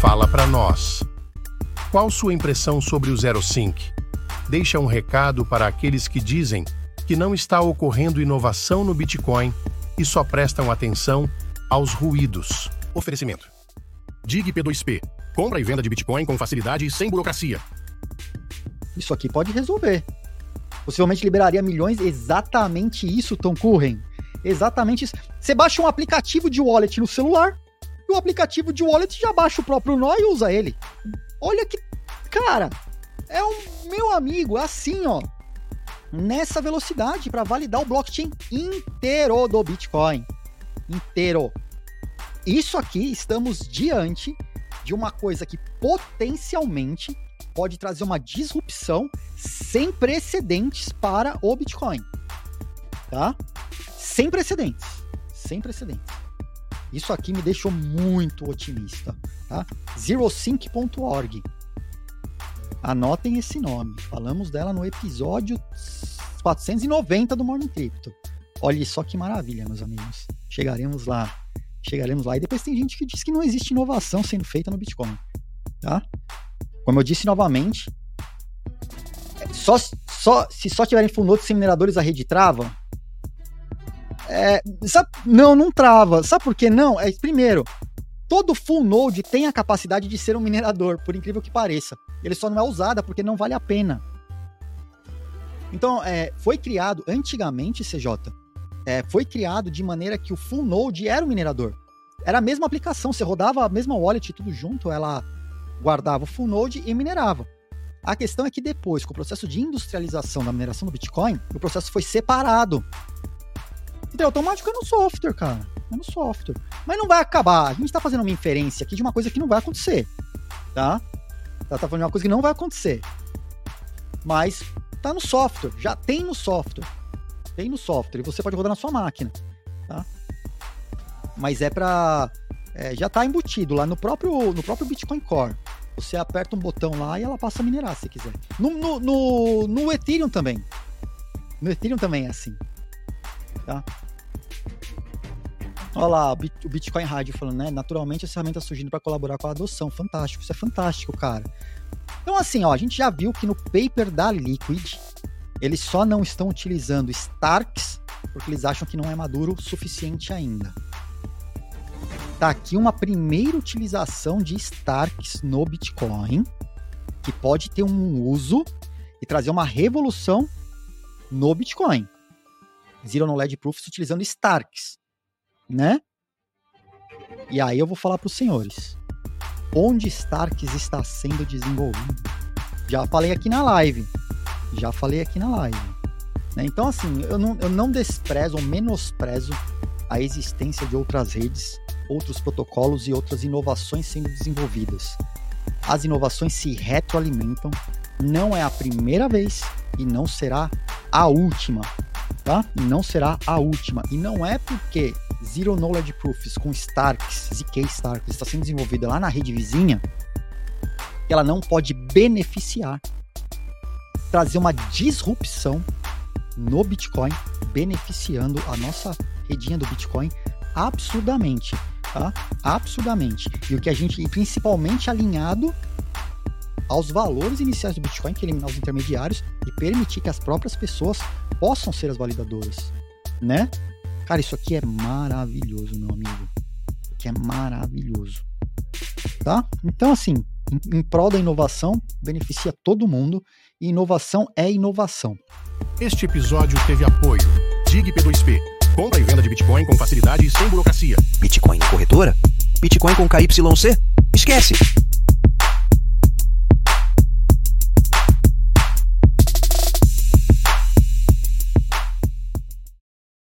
Fala para nós. Qual sua impressão sobre o Zero Sync? Deixa um recado para aqueles que dizem que não está ocorrendo inovação no Bitcoin e só prestam atenção aos ruídos. Oferecimento. Dig P2P. Compra e venda de Bitcoin com facilidade e sem burocracia. Isso aqui pode resolver. Possivelmente liberaria milhões. Exatamente isso, Tom Curren. Exatamente isso. Você baixa um aplicativo de wallet no celular e o aplicativo de wallet já baixa o próprio nó e usa ele. Olha que. Cara, é um meu amigo, assim, ó. Nessa velocidade para validar o blockchain inteiro do Bitcoin. Inteiro. Isso aqui estamos diante de uma coisa que potencialmente pode trazer uma disrupção sem precedentes para o Bitcoin. Tá? Sem precedentes. Sem precedentes. Isso aqui me deixou muito otimista. Tá? Zerosync.org. Anotem esse nome. Falamos dela no episódio 490 do Morning Crypto. Olha só que maravilha, meus amigos. Chegaremos lá. Chegaremos lá. E depois tem gente que diz que não existe inovação sendo feita no Bitcoin. Tá? Como eu disse novamente, só, só, se só tiverem full sem mineradores, a rede trava? É, sabe, não, não trava. Sabe por que não? É, primeiro, todo full node tem a capacidade de ser um minerador, por incrível que pareça. Ele só não é usado porque não vale a pena. Então, é, foi criado antigamente, CJ, é, foi criado de maneira que o full node era o minerador. Era a mesma aplicação, você rodava a mesma wallet tudo junto, ela guardava o full node e minerava. A questão é que depois, com o processo de industrialização da mineração do Bitcoin, o processo foi separado. Então, automático é no software, cara. É no software. Mas não vai acabar. A gente está fazendo uma inferência aqui de uma coisa que não vai acontecer. Tá? Tá, tá falando de uma coisa que não vai acontecer. Mas tá no software. Já tem no software. Tem no software. E você pode rodar na sua máquina. Tá? Mas é para é, já está embutido lá no próprio, no próprio Bitcoin Core. Você aperta um botão lá e ela passa a minerar se quiser. No, no, no, no Ethereum também. No Ethereum também é assim. Tá? Olha lá, o Bitcoin Rádio falando, né? Naturalmente as ferramentas surgindo para colaborar com a adoção. Fantástico, isso é fantástico, cara. Então, assim, ó, a gente já viu que no paper da Liquid, eles só não estão utilizando Starks porque eles acham que não é maduro o suficiente ainda. Tá aqui uma primeira utilização de Starks no Bitcoin, que pode ter um uso e trazer uma revolução no Bitcoin. Zero Knowledge Proofs utilizando Starks, né? E aí eu vou falar para os senhores. Onde Starks está sendo desenvolvido? Já falei aqui na live. Já falei aqui na live. Né? Então, assim, eu não, eu não desprezo ou menosprezo a existência de outras redes, outros protocolos e outras inovações sendo desenvolvidas. As inovações se retroalimentam, não é a primeira vez e não será a última, tá? E não será a última. E não é porque Zero Knowledge Proofs com Starks, ZK Starks, está sendo desenvolvida lá na rede vizinha, que ela não pode beneficiar, trazer uma disrupção no Bitcoin, beneficiando a nossa redinha do Bitcoin absurdamente, tá? Absurdamente. E o que a gente, principalmente alinhado aos valores iniciais do Bitcoin, que eliminar os intermediários e permitir que as próprias pessoas possam ser as validadoras, né? Cara, isso aqui é maravilhoso, meu amigo. Que é maravilhoso. Tá? Então, assim, em, em prol da inovação, beneficia todo mundo e inovação é inovação. Este episódio teve apoio Dig P2P. Compra e venda de Bitcoin com facilidade e sem burocracia. Bitcoin na corretora? Bitcoin com KYC? Esquece!